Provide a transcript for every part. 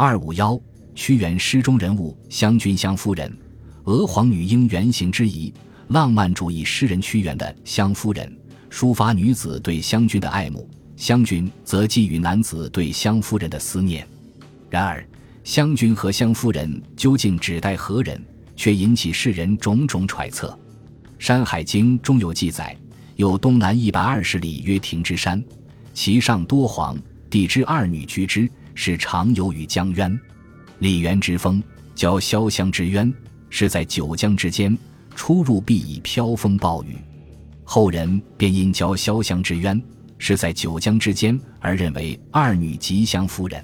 二五幺，屈原诗中人物湘君湘夫人，娥皇女英原型之一。浪漫主义诗人屈原的湘夫人，抒发女子对湘君的爱慕，湘君则寄予男子对湘夫人的思念。然而，湘君和湘夫人究竟指代何人，却引起世人种种揣测。《山海经》中有记载：有东南一百二十里，曰亭之山，其上多黄，地之二女居之，是常游于江渊。李渊之峰，交潇湘之渊，是在九江之间。出入必以飘风暴雨，后人便因交潇湘之渊是在九江之间，而认为二女即湘夫人，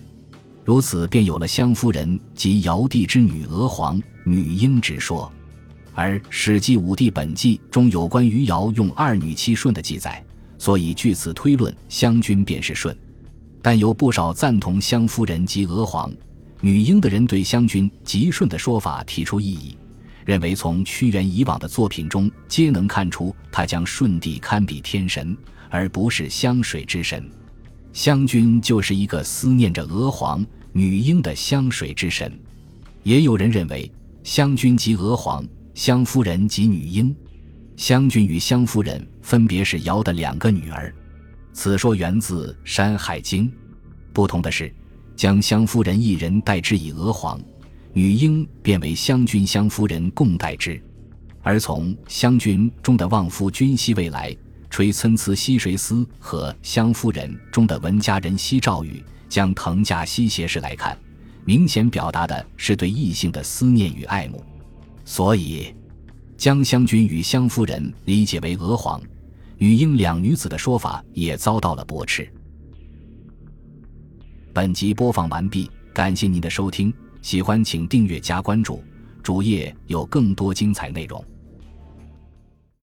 如此便有了湘夫人及尧帝之女娥皇、女英之说。而《史记·武帝本纪》中有关于尧用二女妻舜的记载，所以据此推论，湘君便是舜。但有不少赞同湘夫人及娥皇、女英的人对湘君吉顺的说法提出异议。认为从屈原以往的作品中，皆能看出他将舜帝堪比天神，而不是湘水之神。湘君就是一个思念着娥皇、女英的湘水之神。也有人认为，湘君即娥皇，湘夫人即女英。湘君与湘夫人分别是尧的两个女儿。此说源自《山海经》。不同的是，将湘夫人一人代之以娥皇。女婴便为湘君湘夫人共代之，而从湘君中的望夫君兮未来，垂参差兮谁思和湘夫人中的闻佳人兮赵宇，将藤驾兮斜视来看，明显表达的是对异性的思念与爱慕。所以，将湘君与湘夫人理解为娥皇、女婴两女子的说法也遭到了驳斥。本集播放完毕，感谢您的收听。喜欢请订阅加关注，主页有更多精彩内容。